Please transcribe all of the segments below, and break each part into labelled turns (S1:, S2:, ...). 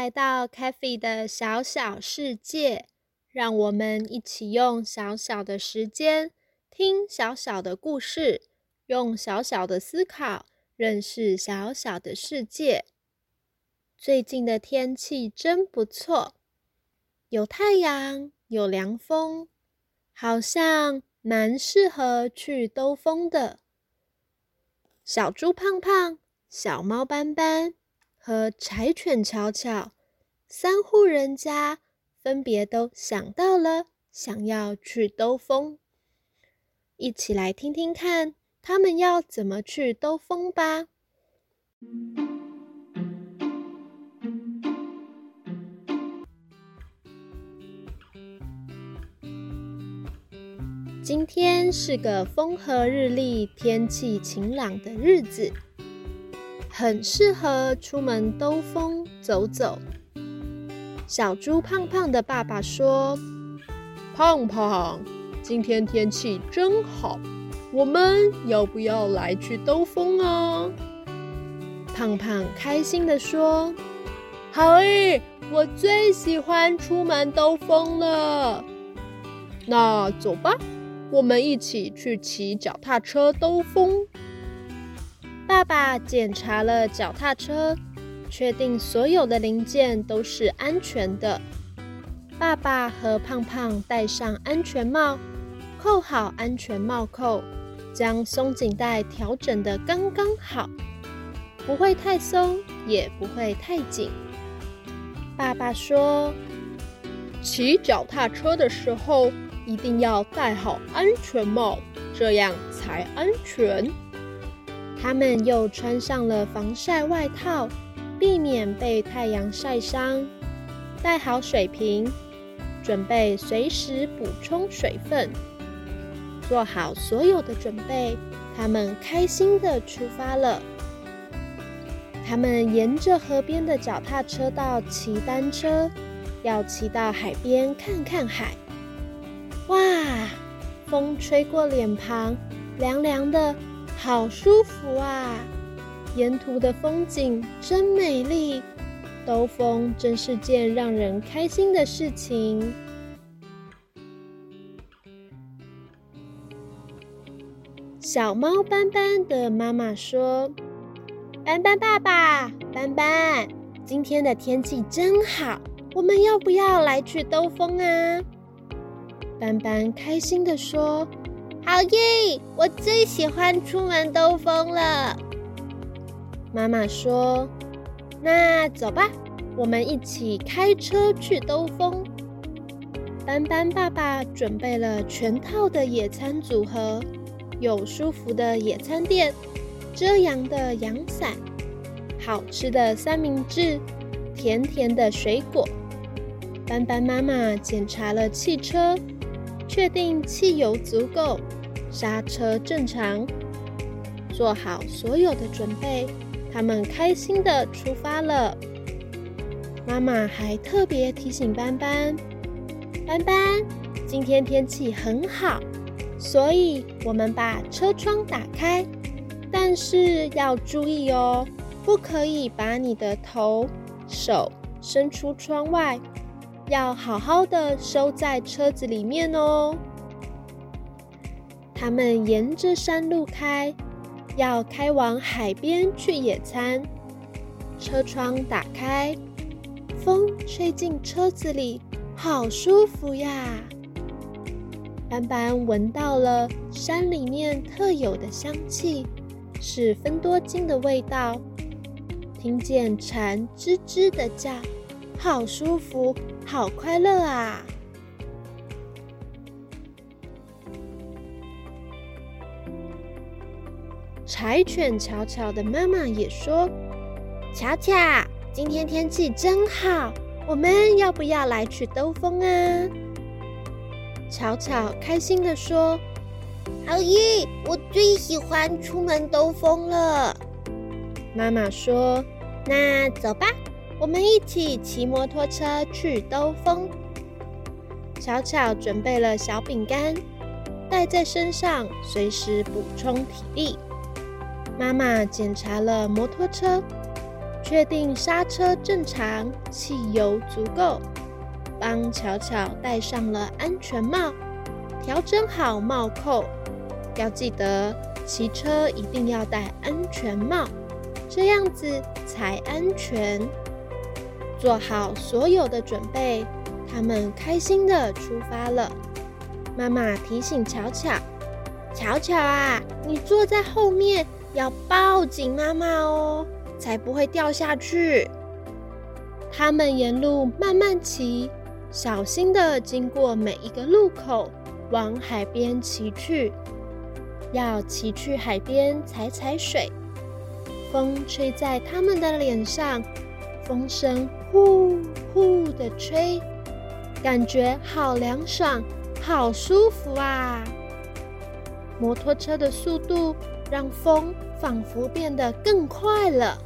S1: 来到 Cafe 的小小世界，让我们一起用小小的时间听小小的故事，用小小的思考认识小小的世界。最近的天气真不错，有太阳，有凉风，好像蛮适合去兜风的。小猪胖胖，小猫斑斑。和柴犬巧巧，三户人家分别都想到了想要去兜风，一起来听听看他们要怎么去兜风吧。今天是个风和日丽、天气晴朗的日子。很适合出门兜风走走。小猪胖胖的爸爸说：“胖胖，今天天气真好，我们要不要来去兜风啊？”胖胖开心地说：“好诶，我最喜欢出门兜风了。那走吧，我们一起去骑脚踏车兜风。”爸爸检查了脚踏车，确定所有的零件都是安全的。爸爸和胖胖戴上安全帽，扣好安全帽扣，将松紧带调整得刚刚好，不会太松，也不会太紧。爸爸说：“骑脚踏车的时候一定要戴好安全帽，这样才安全。”他们又穿上了防晒外套，避免被太阳晒伤。带好水瓶，准备随时补充水分。做好所有的准备，他们开心地出发了。他们沿着河边的脚踏车道骑单车，要骑到海边看看海。哇，风吹过脸庞，凉凉的。好舒服啊！沿途的风景真美丽，兜风真是件让人开心的事情。小猫斑斑的妈妈说：“斑斑爸爸，斑斑，今天的天气真好，我们要不要来去兜风啊？”斑斑开心地说。好耶！我最喜欢出门兜风了。妈妈说：“那走吧，我们一起开车去兜风。”斑斑爸爸准备了全套的野餐组合，有舒服的野餐垫、遮阳的阳伞、好吃的三明治、甜甜的水果。斑斑妈妈检查了汽车。确定汽油足够，刹车正常，做好所有的准备，他们开心地出发了。妈妈还特别提醒斑斑：斑斑，今天天气很好，所以我们把车窗打开，但是要注意哦，不可以把你的头、手伸出窗外。要好好的收在车子里面哦。他们沿着山路开，要开往海边去野餐。车窗打开，风吹进车子里，好舒服呀！斑斑闻到了山里面特有的香气，是芬多精的味道。听见蝉吱吱的叫，好舒服，好快乐啊！柴犬巧巧的妈妈也说：“巧巧，今天天气真好，我们要不要来去兜风啊？”巧巧开心的说：“好耶！我最喜欢出门兜风了。”妈妈说：“那走吧，我们一起骑摩托车去兜风。”巧巧准备了小饼干，带在身上，随时补充体力。妈妈检查了摩托车，确定刹车正常，汽油足够，帮巧巧戴上了安全帽，调整好帽扣。要记得骑车一定要戴安全帽，这样子才安全。做好所有的准备，他们开心的出发了。妈妈提醒巧巧：“巧巧啊，你坐在后面。”要抱紧妈妈哦，才不会掉下去。他们沿路慢慢骑，小心地经过每一个路口，往海边骑去。要骑去海边踩踩水，风吹在他们的脸上，风声呼呼的吹，感觉好凉爽，好舒服啊！摩托车的速度。让风仿佛变得更快了。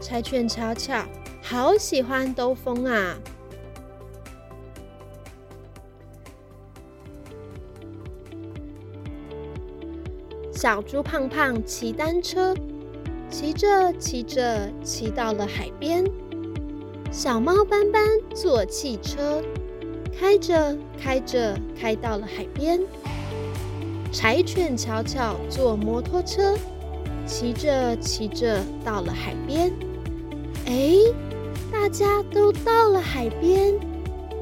S1: 柴犬巧巧好喜欢兜风啊！小猪胖胖骑单车，骑着骑着骑到了海边。小猫斑斑坐汽车，开着开着开到了海边。柴犬巧巧坐摩托车，骑着骑着到了海边。哎，大家都到了海边。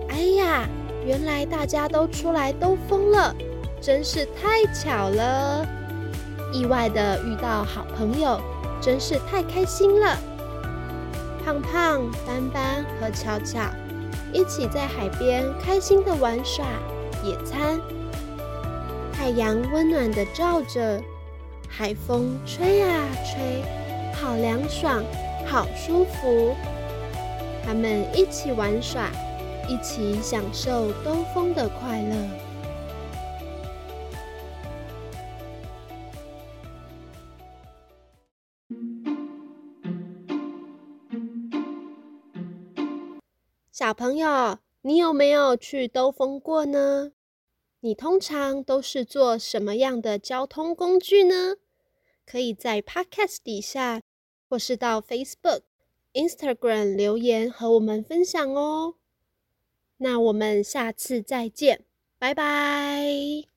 S1: 哎呀，原来大家都出来兜风了，真是太巧了！意外的遇到好朋友，真是太开心了。胖胖、斑斑和巧巧一起在海边开心的玩耍、野餐。太阳温暖的照着，海风吹啊吹，好凉爽，好舒服。他们一起玩耍，一起享受兜风的快乐。小朋友，你有没有去兜风过呢？你通常都是坐什么样的交通工具呢？可以在 Podcast 底下，或是到 Facebook、Instagram 留言和我们分享哦。那我们下次再见，拜拜。